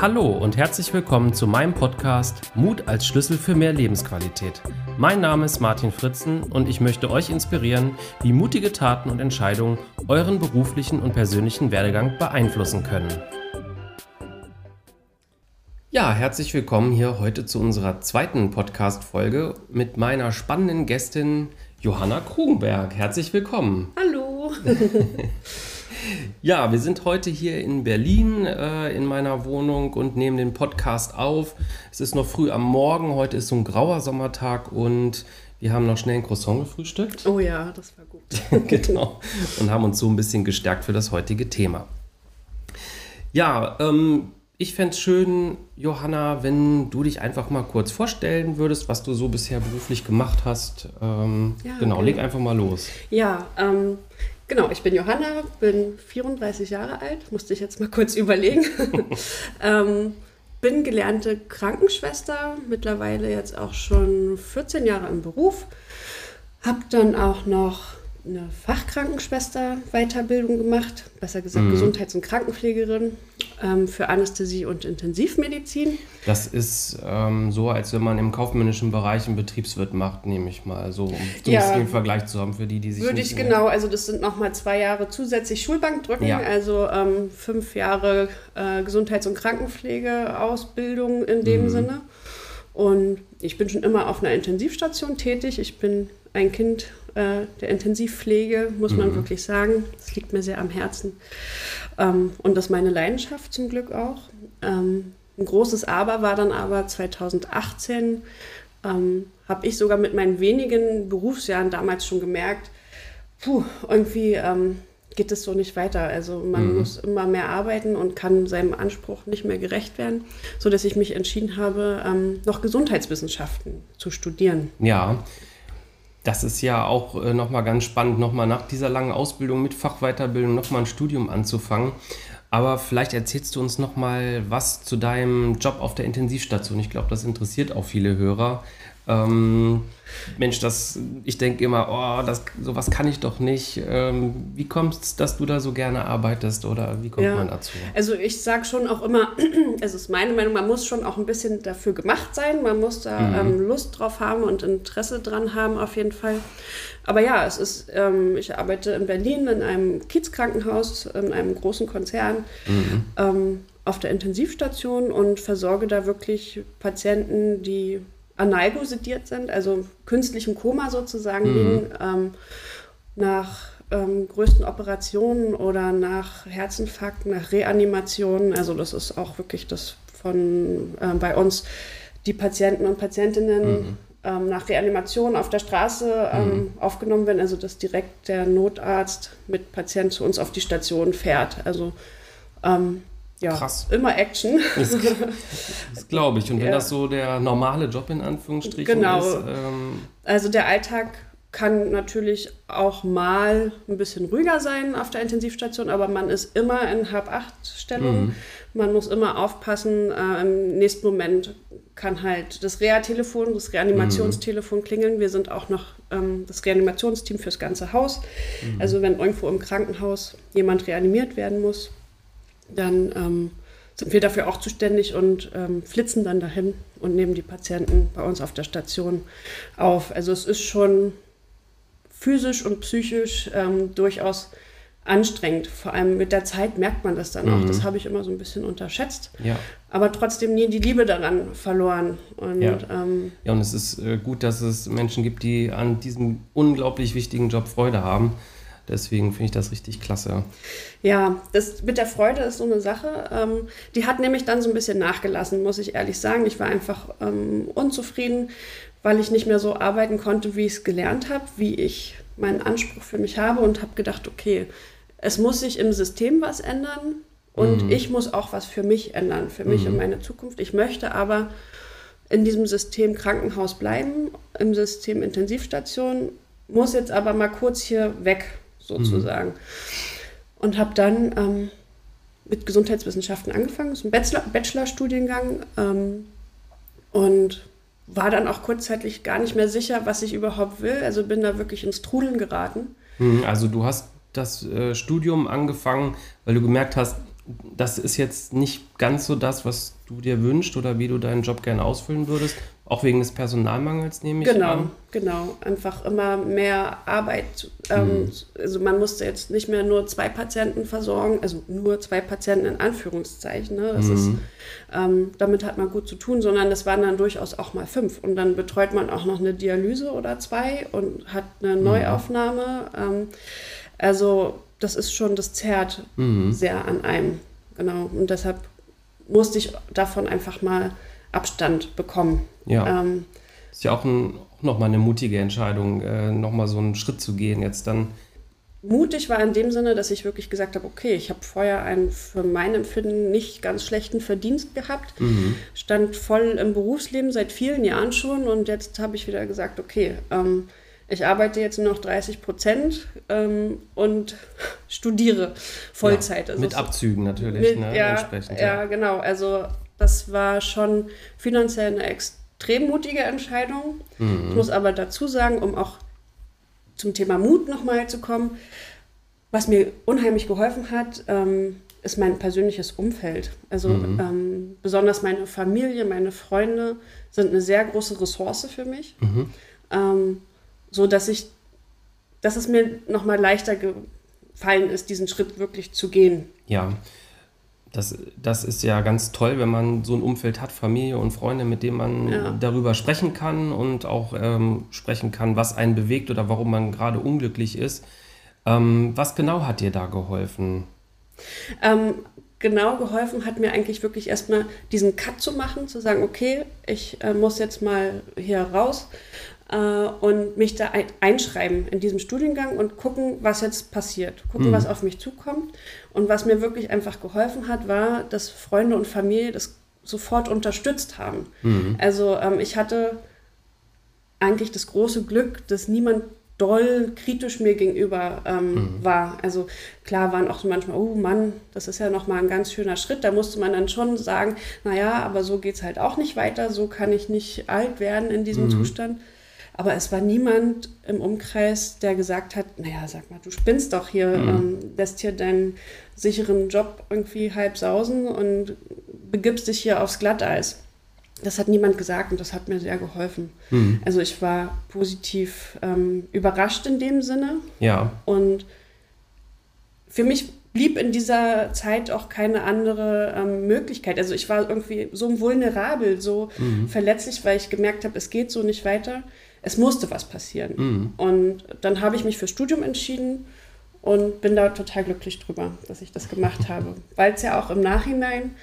Hallo und herzlich willkommen zu meinem Podcast Mut als Schlüssel für mehr Lebensqualität. Mein Name ist Martin Fritzen und ich möchte euch inspirieren, wie mutige Taten und Entscheidungen euren beruflichen und persönlichen Werdegang beeinflussen können. Ja, herzlich willkommen hier heute zu unserer zweiten Podcast-Folge mit meiner spannenden Gästin Johanna Krugenberg. Herzlich willkommen. Hallo. Ja, wir sind heute hier in Berlin äh, in meiner Wohnung und nehmen den Podcast auf. Es ist noch früh am Morgen, heute ist so ein grauer Sommertag und wir haben noch schnell ein Croissant gefrühstückt. Oh ja, das war gut. genau. Und haben uns so ein bisschen gestärkt für das heutige Thema. Ja, ähm, ich fände es schön, Johanna, wenn du dich einfach mal kurz vorstellen würdest, was du so bisher beruflich gemacht hast. Ähm, ja, genau, okay. leg einfach mal los. Ja, ähm, Genau, ich bin Johanna, bin 34 Jahre alt, musste ich jetzt mal kurz überlegen. ähm, bin gelernte Krankenschwester, mittlerweile jetzt auch schon 14 Jahre im Beruf. Habe dann auch noch eine Fachkrankenschwester-Weiterbildung gemacht, besser gesagt mhm. Gesundheits- und Krankenpflegerin ähm, für Anästhesie und Intensivmedizin. Das ist ähm, so, als wenn man im kaufmännischen Bereich einen Betriebswirt macht, nehme ich mal, so um ja, den Vergleich zu haben für die, die sich Würde ich genau, also das sind nochmal zwei Jahre zusätzlich Schulbank drücken, ja. also ähm, fünf Jahre äh, Gesundheits- und Krankenpflegeausbildung in dem mhm. Sinne. Und ich bin schon immer auf einer Intensivstation tätig. Ich bin ein Kind äh, der Intensivpflege, muss man mhm. wirklich sagen. Das liegt mir sehr am Herzen. Ähm, und das ist meine Leidenschaft zum Glück auch. Ähm, ein großes Aber war dann aber 2018, ähm, habe ich sogar mit meinen wenigen Berufsjahren damals schon gemerkt, puh, irgendwie ähm, geht es so nicht weiter. Also man mhm. muss immer mehr arbeiten und kann seinem Anspruch nicht mehr gerecht werden, sodass ich mich entschieden habe, ähm, noch Gesundheitswissenschaften zu studieren. Ja, das ist ja auch äh, nochmal ganz spannend, nochmal nach dieser langen Ausbildung mit Fachweiterbildung nochmal ein Studium anzufangen. Aber vielleicht erzählst du uns nochmal was zu deinem Job auf der Intensivstation. Ich glaube, das interessiert auch viele Hörer. Ähm, Mensch, das, ich denke immer, oh, das, sowas kann ich doch nicht. Ähm, wie kommt es, dass du da so gerne arbeitest oder wie kommt ja. man dazu? Also ich sage schon auch immer, es ist meine Meinung, man muss schon auch ein bisschen dafür gemacht sein, man muss da mhm. ähm, Lust drauf haben und Interesse dran haben auf jeden Fall. Aber ja, es ist, ähm, ich arbeite in Berlin in einem Kiezkrankenhaus, in einem großen Konzern. Mhm. Ähm, auf der Intensivstation und versorge da wirklich Patienten, die analgosediert sind, also künstlichem Koma sozusagen mhm. liegen, ähm, nach ähm, größten Operationen oder nach Herzinfarkt, nach Reanimationen. Also das ist auch wirklich das von äh, bei uns die Patienten und Patientinnen mhm. ähm, nach Reanimation auf der Straße ähm, mhm. aufgenommen werden. Also dass direkt der Notarzt mit Patient zu uns auf die Station fährt. Also ähm, ja, Krass. immer Action. Das, das glaube ich. Und wenn ja. das so der normale Job in Anführungsstrichen genau. ist. Ähm also der Alltag kann natürlich auch mal ein bisschen ruhiger sein auf der Intensivstation, aber man ist immer in Halb-Acht-Stellung. Mhm. Man muss immer aufpassen. Äh, Im nächsten Moment kann halt das Rea-Telefon, das Reanimationstelefon mhm. klingeln. Wir sind auch noch ähm, das Reanimationsteam fürs ganze Haus. Mhm. Also wenn irgendwo im Krankenhaus jemand reanimiert werden muss, dann ähm, sind wir dafür auch zuständig und ähm, flitzen dann dahin und nehmen die Patienten bei uns auf der Station auf. Also es ist schon physisch und psychisch ähm, durchaus anstrengend. Vor allem mit der Zeit merkt man das dann mhm. auch. Das habe ich immer so ein bisschen unterschätzt. Ja. Aber trotzdem nie die Liebe daran verloren. Und, ja. Ähm, ja, und es ist äh, gut, dass es Menschen gibt, die an diesem unglaublich wichtigen Job Freude haben. Deswegen finde ich das richtig klasse. Ja, das mit der Freude ist so eine Sache. Ähm, die hat nämlich dann so ein bisschen nachgelassen, muss ich ehrlich sagen. Ich war einfach ähm, unzufrieden, weil ich nicht mehr so arbeiten konnte, wie ich es gelernt habe, wie ich meinen Anspruch für mich habe und habe gedacht, okay, es muss sich im System was ändern und mhm. ich muss auch was für mich ändern, für mich mhm. und meine Zukunft. Ich möchte aber in diesem System Krankenhaus bleiben, im System Intensivstation, muss jetzt aber mal kurz hier weg sozusagen. Mhm. Und habe dann ähm, mit Gesundheitswissenschaften angefangen, ist ein Bachelor, Bachelorstudiengang ähm, und war dann auch kurzzeitig gar nicht mehr sicher, was ich überhaupt will. Also bin da wirklich ins Trudeln geraten. Mhm, also du hast das äh, Studium angefangen, weil du gemerkt hast, das ist jetzt nicht ganz so das, was du dir wünschst oder wie du deinen Job gerne ausfüllen würdest, auch wegen des Personalmangels, nehme ich genau, an. Genau, genau. Einfach immer mehr Arbeit. Mhm. Also man musste jetzt nicht mehr nur zwei Patienten versorgen, also nur zwei Patienten in Anführungszeichen. Ne? Das mhm. ist, ähm, damit hat man gut zu tun, sondern das waren dann durchaus auch mal fünf. Und dann betreut man auch noch eine Dialyse oder zwei und hat eine mhm. Neuaufnahme. Mhm. Ähm, also das ist schon, das zerrt sehr an einem. Genau. Und deshalb musste ich davon einfach mal Abstand bekommen. Ja. Ähm, ist ja auch, ein, auch nochmal eine mutige Entscheidung, äh, nochmal so einen Schritt zu gehen jetzt dann. Mutig war in dem Sinne, dass ich wirklich gesagt habe, okay, ich habe vorher einen für mein Empfinden nicht ganz schlechten Verdienst gehabt, mhm. stand voll im Berufsleben seit vielen Jahren schon und jetzt habe ich wieder gesagt, okay, ähm, ich arbeite jetzt nur noch 30 Prozent ähm, und studiere Vollzeit. Ja, also mit Abzügen natürlich, mit, ne? ja, entsprechend. Ja. ja, genau. Also das war schon finanziell eine extrem mutige Entscheidung. Mhm. Ich muss aber dazu sagen, um auch zum Thema Mut nochmal zu kommen, was mir unheimlich geholfen hat, ähm, ist mein persönliches Umfeld. Also mhm. ähm, besonders meine Familie, meine Freunde sind eine sehr große Ressource für mich. Mhm. Ähm, so dass ich, dass es mir nochmal leichter gefallen ist, diesen Schritt wirklich zu gehen. Ja, das, das ist ja ganz toll, wenn man so ein Umfeld hat, Familie und Freunde, mit denen man ja. darüber sprechen kann und auch ähm, sprechen kann, was einen bewegt oder warum man gerade unglücklich ist. Ähm, was genau hat dir da geholfen? Ähm, genau geholfen hat mir eigentlich wirklich erstmal diesen Cut zu machen, zu sagen, okay, ich äh, muss jetzt mal hier raus und mich da ein, einschreiben in diesem Studiengang und gucken, was jetzt passiert, gucken, mhm. was auf mich zukommt. Und was mir wirklich einfach geholfen hat, war, dass Freunde und Familie das sofort unterstützt haben. Mhm. Also ähm, ich hatte eigentlich das große Glück, dass niemand doll kritisch mir gegenüber ähm, mhm. war. Also klar waren auch so manchmal, oh Mann, das ist ja nochmal ein ganz schöner Schritt. Da musste man dann schon sagen, naja, aber so geht es halt auch nicht weiter, so kann ich nicht alt werden in diesem mhm. Zustand. Aber es war niemand im Umkreis, der gesagt hat, naja, sag mal, du spinnst doch hier, mhm. ähm, lässt hier deinen sicheren Job irgendwie halb sausen und begibst dich hier aufs Glatteis. Das hat niemand gesagt und das hat mir sehr geholfen. Mhm. Also ich war positiv ähm, überrascht in dem Sinne. Ja. Und für mich blieb in dieser Zeit auch keine andere ähm, Möglichkeit. Also ich war irgendwie so vulnerabel, so mhm. verletzlich, weil ich gemerkt habe, es geht so nicht weiter es musste was passieren. Mhm. Und dann habe ich mich fürs Studium entschieden und bin da total glücklich drüber, dass ich das gemacht habe. Weil es ja auch im Nachhinein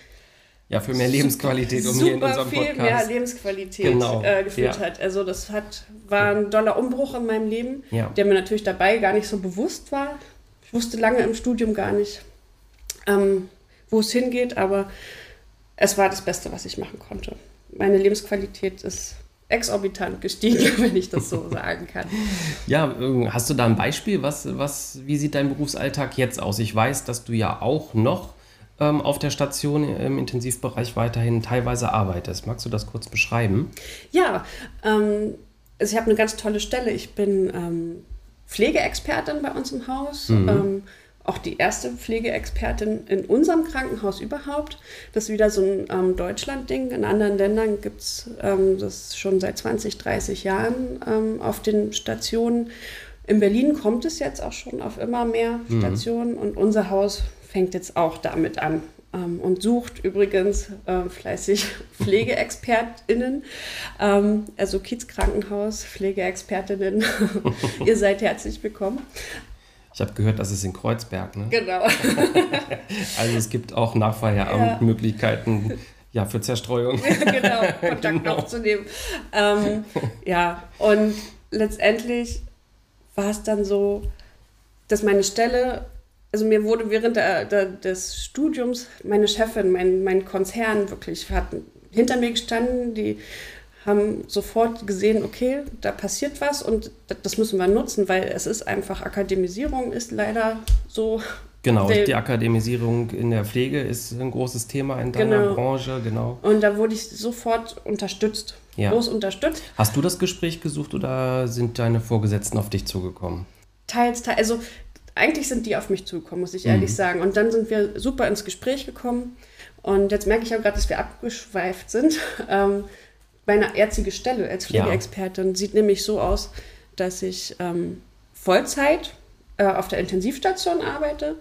ja, für mehr Lebensqualität, um hier in unserem viel Podcast. mehr Lebensqualität genau. äh, geführt ja. hat. Also das hat, war ein doller Umbruch in meinem Leben, ja. der mir natürlich dabei gar nicht so bewusst war. Ich wusste lange im Studium gar nicht, ähm, wo es hingeht, aber es war das Beste, was ich machen konnte. Meine Lebensqualität ist exorbitant gestiegen, wenn ich das so sagen kann. Ja, hast du da ein Beispiel? Was, was, wie sieht dein Berufsalltag jetzt aus? Ich weiß, dass du ja auch noch ähm, auf der Station im Intensivbereich weiterhin teilweise arbeitest. Magst du das kurz beschreiben? Ja, ähm, also ich habe eine ganz tolle Stelle. Ich bin ähm, Pflegeexpertin bei uns im Haus. Mhm. Auch die erste Pflegeexpertin in unserem Krankenhaus überhaupt. Das ist wieder so ein ähm, Deutschland-Ding. In anderen Ländern gibt es ähm, das schon seit 20, 30 Jahren ähm, auf den Stationen. In Berlin kommt es jetzt auch schon auf immer mehr mhm. Stationen mhm. und unser Haus fängt jetzt auch damit an ähm, und sucht übrigens äh, fleißig PflegeexpertInnen, ähm, also Kiezkrankenhaus, Pflegeexpertinnen. Ihr seid herzlich willkommen. Ich habe gehört, das ist in Kreuzberg, ne? Genau. also es gibt auch nach Feierabend ja. Möglichkeiten ja, für Zerstreuung. genau, Kontakt genau. aufzunehmen. Ähm, ja, und letztendlich war es dann so, dass meine Stelle, also mir wurde während der, der, des Studiums meine Chefin, mein, mein Konzern wirklich, hat hinter mir gestanden, die haben sofort gesehen, okay, da passiert was und das müssen wir nutzen, weil es ist einfach, Akademisierung ist leider so. Genau, die Akademisierung in der Pflege ist ein großes Thema in deiner genau. Branche, genau. Und da wurde ich sofort unterstützt, ja. bloß unterstützt. Hast du das Gespräch gesucht oder sind deine Vorgesetzten auf dich zugekommen? Teils, teils. Also eigentlich sind die auf mich zugekommen, muss ich ehrlich mhm. sagen. Und dann sind wir super ins Gespräch gekommen. Und jetzt merke ich auch gerade, dass wir abgeschweift sind. Ähm, meine jetzige Stelle als Pflegeexpertin ja. sieht nämlich so aus, dass ich ähm, Vollzeit äh, auf der Intensivstation arbeite.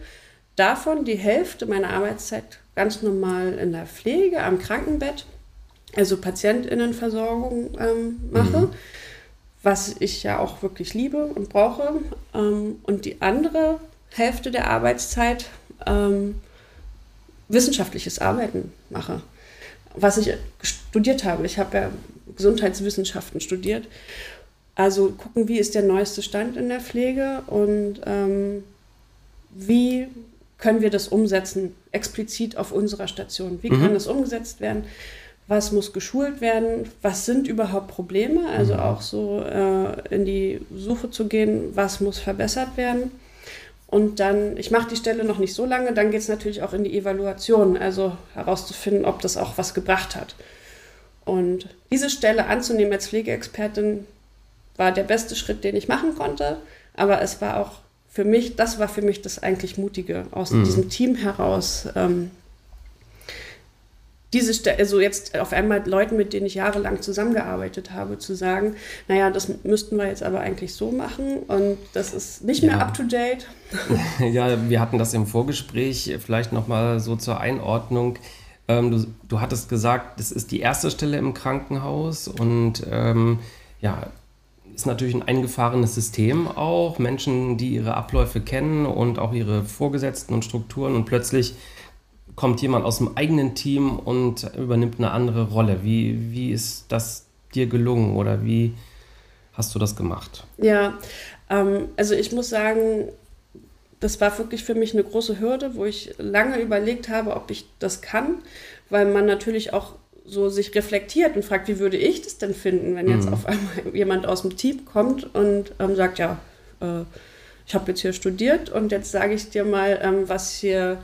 Davon die Hälfte meiner Arbeitszeit ganz normal in der Pflege am Krankenbett, also Patientinnenversorgung ähm, mache. Mhm was ich ja auch wirklich liebe und brauche. Ähm, und die andere Hälfte der Arbeitszeit ähm, wissenschaftliches Arbeiten mache, was ich studiert habe. Ich habe ja Gesundheitswissenschaften studiert. Also gucken, wie ist der neueste Stand in der Pflege und ähm, wie können wir das umsetzen, explizit auf unserer Station. Wie mhm. kann das umgesetzt werden? was muss geschult werden, was sind überhaupt Probleme, also mhm. auch so äh, in die Suche zu gehen, was muss verbessert werden. Und dann, ich mache die Stelle noch nicht so lange, dann geht es natürlich auch in die Evaluation, also herauszufinden, ob das auch was gebracht hat. Und diese Stelle anzunehmen als Pflegeexpertin war der beste Schritt, den ich machen konnte. Aber es war auch für mich, das war für mich das eigentlich Mutige, aus mhm. diesem Team heraus ähm, diese Stelle, also jetzt auf einmal Leuten, mit denen ich jahrelang zusammengearbeitet habe, zu sagen, naja, das müssten wir jetzt aber eigentlich so machen und das ist nicht ja. mehr up to date. Ja, wir hatten das im Vorgespräch, vielleicht nochmal so zur Einordnung. Ähm, du, du hattest gesagt, das ist die erste Stelle im Krankenhaus und ähm, ja, ist natürlich ein eingefahrenes System auch. Menschen, die ihre Abläufe kennen und auch ihre Vorgesetzten und Strukturen und plötzlich kommt jemand aus dem eigenen Team und übernimmt eine andere Rolle. Wie, wie ist das dir gelungen oder wie hast du das gemacht? Ja, ähm, also ich muss sagen, das war wirklich für mich eine große Hürde, wo ich lange überlegt habe, ob ich das kann, weil man natürlich auch so sich reflektiert und fragt, wie würde ich das denn finden, wenn jetzt mhm. auf einmal jemand aus dem Team kommt und ähm, sagt, ja, äh, ich habe jetzt hier studiert und jetzt sage ich dir mal, ähm, was hier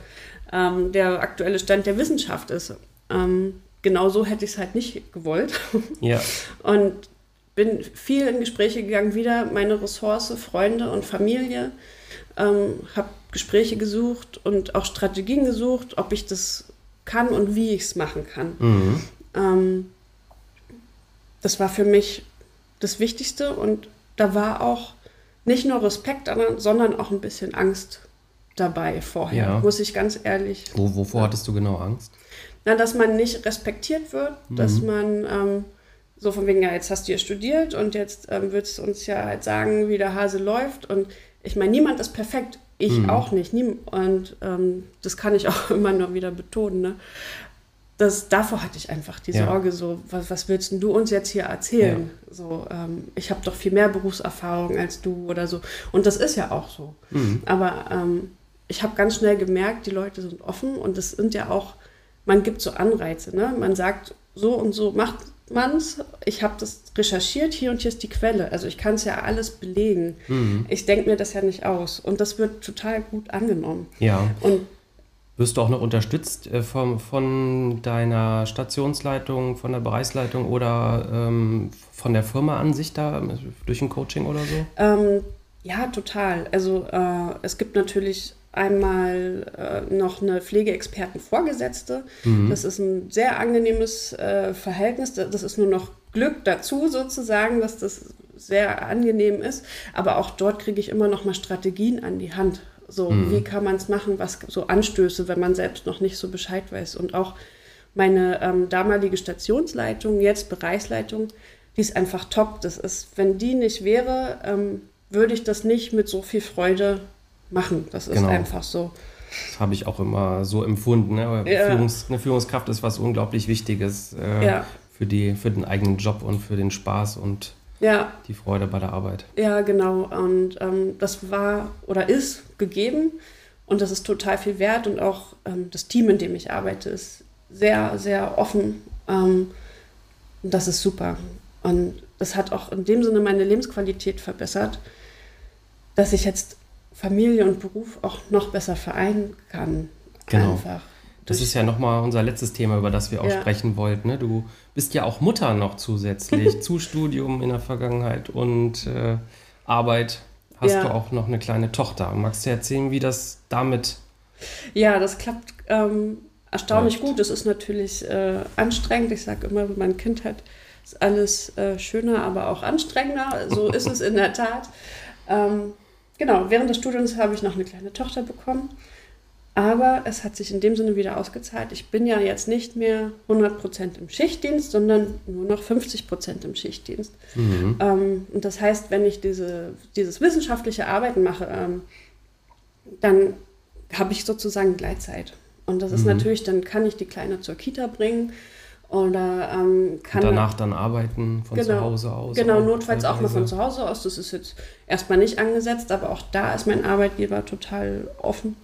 ähm, der aktuelle Stand der Wissenschaft ist. Ähm, genau so hätte ich es halt nicht gewollt. Ja. Und bin viel in Gespräche gegangen, wieder meine Ressource, Freunde und Familie. Ähm, habe Gespräche gesucht und auch Strategien gesucht, ob ich das kann und wie ich es machen kann. Mhm. Ähm, das war für mich das Wichtigste und da war auch nicht nur Respekt, sondern auch ein bisschen Angst dabei vorher, ja. muss ich ganz ehrlich. Wo, wovor ja. hattest du genau Angst? Na, dass man nicht respektiert wird, mhm. dass man ähm, so von wegen, ja, jetzt hast du ja studiert und jetzt ähm, würdest du uns ja halt sagen, wie der Hase läuft. Und ich meine, niemand ist perfekt, ich mhm. auch nicht. Nie, und ähm, das kann ich auch immer nur wieder betonen. Ne? Das, davor hatte ich einfach die ja. Sorge, so, was, was willst du uns jetzt hier erzählen? Ja. So, ähm, ich habe doch viel mehr Berufserfahrung als du oder so. Und das ist ja auch so. Mhm. Aber ähm, ich habe ganz schnell gemerkt, die Leute sind offen und es sind ja auch, man gibt so Anreize. Ne? Man sagt, so und so macht man es. Ich habe das recherchiert, hier und hier ist die Quelle. Also ich kann es ja alles belegen. Mhm. Ich denke mir das ja nicht aus. Und das wird total gut angenommen. Ja. Und wirst du auch noch unterstützt äh, vom, von deiner Stationsleitung, von der Bereichsleitung oder ähm, von der Firma an sich da durch ein Coaching oder so? Ähm, ja, total. Also äh, es gibt natürlich einmal äh, noch eine Pflegeexperten-Vorgesetzte. Mhm. Das ist ein sehr angenehmes äh, Verhältnis. Das ist nur noch Glück dazu sozusagen, dass das sehr angenehm ist. Aber auch dort kriege ich immer noch mal Strategien an die Hand. So, mhm. wie kann man es machen, was so Anstöße, wenn man selbst noch nicht so Bescheid weiß. Und auch meine ähm, damalige Stationsleitung, jetzt Bereichsleitung, die ist einfach top. Das ist, wenn die nicht wäre, ähm, würde ich das nicht mit so viel Freude machen. Das ist genau. einfach so. Das habe ich auch immer so empfunden. Ne? Ja. Führungs-, eine Führungskraft ist was unglaublich Wichtiges äh, ja. für, die, für den eigenen Job und für den Spaß und ja. die Freude bei der Arbeit. Ja, genau. Und ähm, das war oder ist gegeben und das ist total viel wert und auch ähm, das Team, in dem ich arbeite, ist sehr, sehr offen. Ähm, und das ist super. Und das hat auch in dem Sinne meine Lebensqualität verbessert, dass ich jetzt Familie und Beruf auch noch besser vereinen kann. Genau. Einfach. Das ist ja nochmal unser letztes Thema, über das wir auch ja. sprechen wollten. Ne? Du bist ja auch Mutter noch zusätzlich zu Studium in der Vergangenheit und äh, Arbeit hast ja. du auch noch eine kleine Tochter. Magst du erzählen, wie das damit? Ja, das klappt ähm, erstaunlich läuft. gut. Es ist natürlich äh, anstrengend. Ich sage immer, wenn man ein Kind hat, ist alles äh, schöner, aber auch anstrengender. So ist es in der Tat. Ähm, genau, während des Studiums habe ich noch eine kleine Tochter bekommen. Aber es hat sich in dem Sinne wieder ausgezahlt. Ich bin ja jetzt nicht mehr 100% im Schichtdienst, sondern nur noch 50% im Schichtdienst. Mhm. Ähm, und das heißt, wenn ich diese, dieses wissenschaftliche Arbeiten mache, ähm, dann habe ich sozusagen Gleitzeit. Und das ist mhm. natürlich, dann kann ich die Kleine zur Kita bringen oder ähm, kann. Und danach dann arbeiten von genau, zu Hause aus. Genau, notfalls auch mal von zu Hause aus. Das ist jetzt erstmal nicht angesetzt, aber auch da ist mein Arbeitgeber total offen.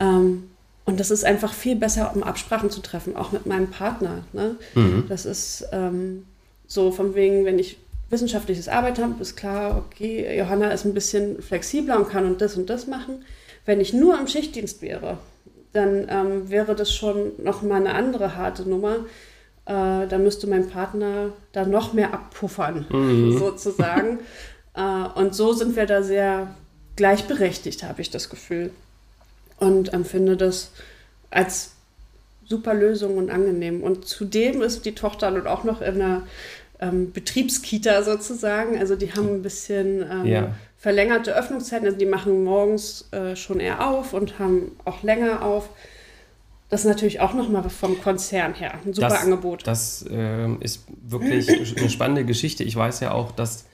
Ähm, und das ist einfach viel besser, um Absprachen zu treffen, auch mit meinem Partner. Ne? Mhm. Das ist ähm, so von wegen, wenn ich wissenschaftliches Arbeit habe, ist klar, okay, Johanna ist ein bisschen flexibler und kann und das und das machen. Wenn ich nur im Schichtdienst wäre, dann ähm, wäre das schon nochmal eine andere harte Nummer. Äh, da müsste mein Partner da noch mehr abpuffern, mhm. sozusagen. äh, und so sind wir da sehr gleichberechtigt, habe ich das Gefühl und empfinde das als super Lösung und angenehm. Und zudem ist die Tochter nun auch noch in einer ähm, Betriebskita sozusagen. Also die haben ein bisschen ähm, ja. verlängerte Öffnungszeiten. Also die machen morgens äh, schon eher auf und haben auch länger auf. Das ist natürlich auch nochmal vom Konzern her ein super das, Angebot. Das äh, ist wirklich eine spannende Geschichte. Ich weiß ja auch, dass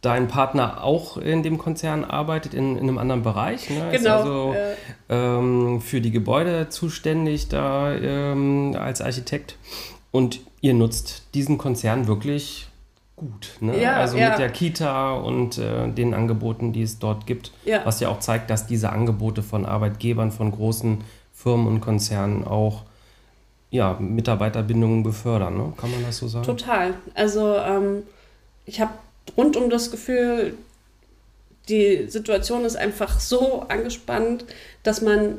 dein Partner auch in dem Konzern arbeitet, in, in einem anderen Bereich. Ne? Genau. Ist also äh. ähm, für die Gebäude zuständig da ähm, als Architekt. Und ihr nutzt diesen Konzern wirklich gut. Ne? Ja, also ja. mit der Kita und äh, den Angeboten, die es dort gibt, ja. was ja auch zeigt, dass diese Angebote von Arbeitgebern, von großen Firmen und Konzernen auch ja, Mitarbeiterbindungen befördern. Ne? Kann man das so sagen? Total. Also ähm, ich habe rundum das Gefühl, die Situation ist einfach so angespannt, dass man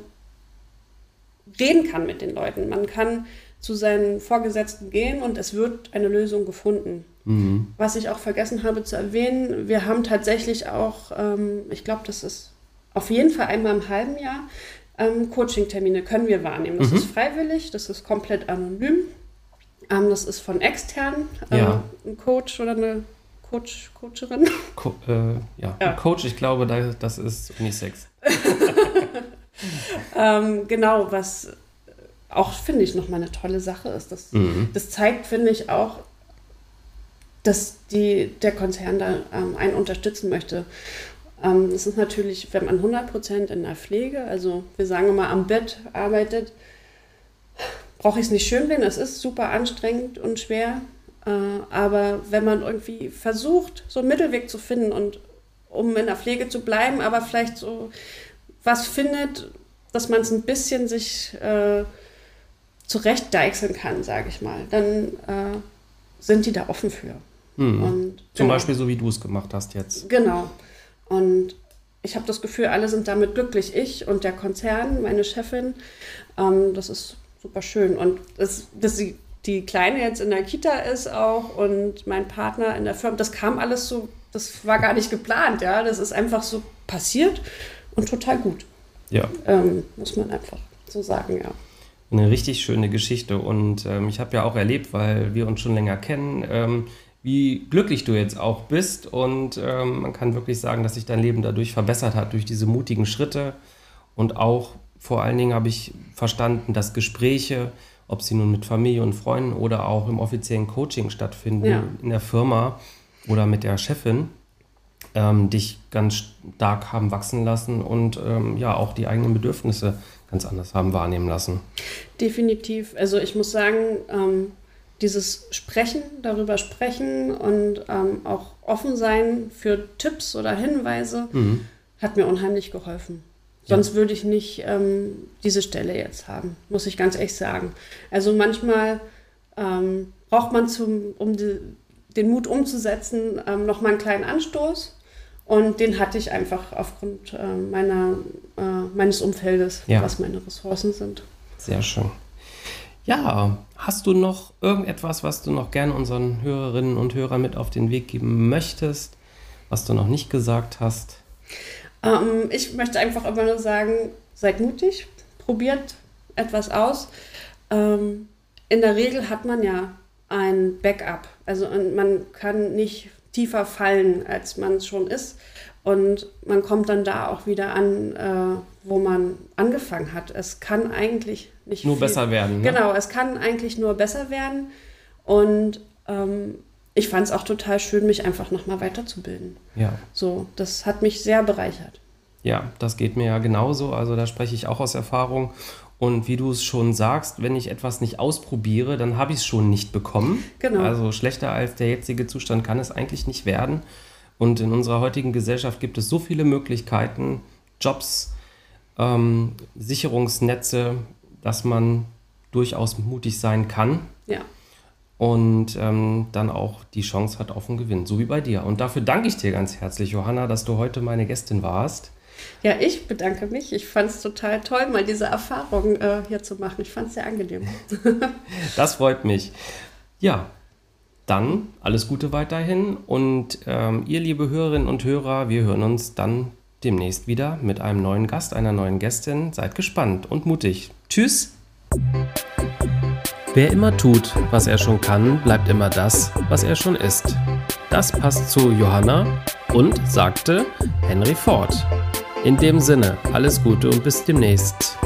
reden kann mit den Leuten. Man kann zu seinen Vorgesetzten gehen und es wird eine Lösung gefunden. Mhm. Was ich auch vergessen habe zu erwähnen, wir haben tatsächlich auch, ähm, ich glaube, das ist auf jeden Fall einmal im halben Jahr, ähm, Coaching-Termine können wir wahrnehmen. Das mhm. ist freiwillig, das ist komplett anonym. Ähm, das ist von extern, äh, ja. ein Coach oder eine Coach, Coacherin. Co äh, ja. ja. Coach, ich glaube, das ist Unisex. ähm, genau, was auch, finde ich, nochmal eine tolle Sache ist. Das, mhm. das zeigt, finde ich, auch, dass die, der Konzern da ähm, einen unterstützen möchte. Ähm, das ist natürlich, wenn man 100% in der Pflege, also wir sagen immer am Bett arbeitet, brauche ich es nicht schön reden. Es ist super anstrengend und schwer. Äh, aber wenn man irgendwie versucht, so einen Mittelweg zu finden und um in der Pflege zu bleiben, aber vielleicht so was findet, dass man es ein bisschen sich äh, zurechtdeichseln kann, sage ich mal, dann äh, sind die da offen für. Mhm. Und, Zum genau. Beispiel so, wie du es gemacht hast jetzt. Genau. Und ich habe das Gefühl, alle sind damit glücklich. Ich und der Konzern, meine Chefin. Ähm, das ist super schön. Und das, das, die Kleine jetzt in der Kita ist auch und mein Partner in der Firma, das kam alles so, das war gar nicht geplant, ja. Das ist einfach so passiert und total gut. Ja. Ähm, muss man einfach so sagen, ja. Eine richtig schöne Geschichte und ähm, ich habe ja auch erlebt, weil wir uns schon länger kennen, ähm, wie glücklich du jetzt auch bist und ähm, man kann wirklich sagen, dass sich dein Leben dadurch verbessert hat, durch diese mutigen Schritte und auch vor allen Dingen habe ich verstanden, dass Gespräche, ob sie nun mit Familie und Freunden oder auch im offiziellen Coaching stattfinden, ja. in der Firma oder mit der Chefin, ähm, dich ganz stark haben wachsen lassen und ähm, ja auch die eigenen Bedürfnisse ganz anders haben wahrnehmen lassen. Definitiv. Also ich muss sagen, ähm, dieses Sprechen, darüber sprechen und ähm, auch offen sein für Tipps oder Hinweise mhm. hat mir unheimlich geholfen. Sonst ja. würde ich nicht ähm, diese Stelle jetzt haben, muss ich ganz ehrlich sagen. Also manchmal ähm, braucht man, zum, um die, den Mut umzusetzen, ähm, noch mal einen kleinen Anstoß. Und den hatte ich einfach aufgrund äh, meiner, äh, meines Umfeldes, ja. was meine Ressourcen sind. Sehr schön. Ja, hast du noch irgendetwas, was du noch gerne unseren Hörerinnen und Hörern mit auf den Weg geben möchtest, was du noch nicht gesagt hast? Ähm, ich möchte einfach immer nur sagen, seid mutig, probiert etwas aus. Ähm, in der Regel hat man ja ein Backup. Also man kann nicht tiefer fallen, als man es schon ist. Und man kommt dann da auch wieder an, äh, wo man angefangen hat. Es kann eigentlich nicht nur viel, besser werden. Ne? Genau, es kann eigentlich nur besser werden. Und ähm, ich fand es auch total schön, mich einfach nochmal weiterzubilden. Ja. So, das hat mich sehr bereichert. Ja, das geht mir ja genauso. Also da spreche ich auch aus Erfahrung. Und wie du es schon sagst, wenn ich etwas nicht ausprobiere, dann habe ich es schon nicht bekommen. Genau. Also schlechter als der jetzige Zustand kann es eigentlich nicht werden. Und in unserer heutigen Gesellschaft gibt es so viele Möglichkeiten, Jobs, ähm, Sicherungsnetze, dass man durchaus mutig sein kann. Ja. Und ähm, dann auch die Chance hat auf einen Gewinn, so wie bei dir. Und dafür danke ich dir ganz herzlich, Johanna, dass du heute meine Gästin warst. Ja, ich bedanke mich. Ich fand es total toll, mal diese Erfahrung äh, hier zu machen. Ich fand es sehr angenehm. das freut mich. Ja, dann alles Gute weiterhin. Und ähm, ihr, liebe Hörerinnen und Hörer, wir hören uns dann demnächst wieder mit einem neuen Gast, einer neuen Gästin. Seid gespannt und mutig. Tschüss! Wer immer tut, was er schon kann, bleibt immer das, was er schon ist. Das passt zu Johanna und sagte Henry Ford. In dem Sinne, alles Gute und bis demnächst.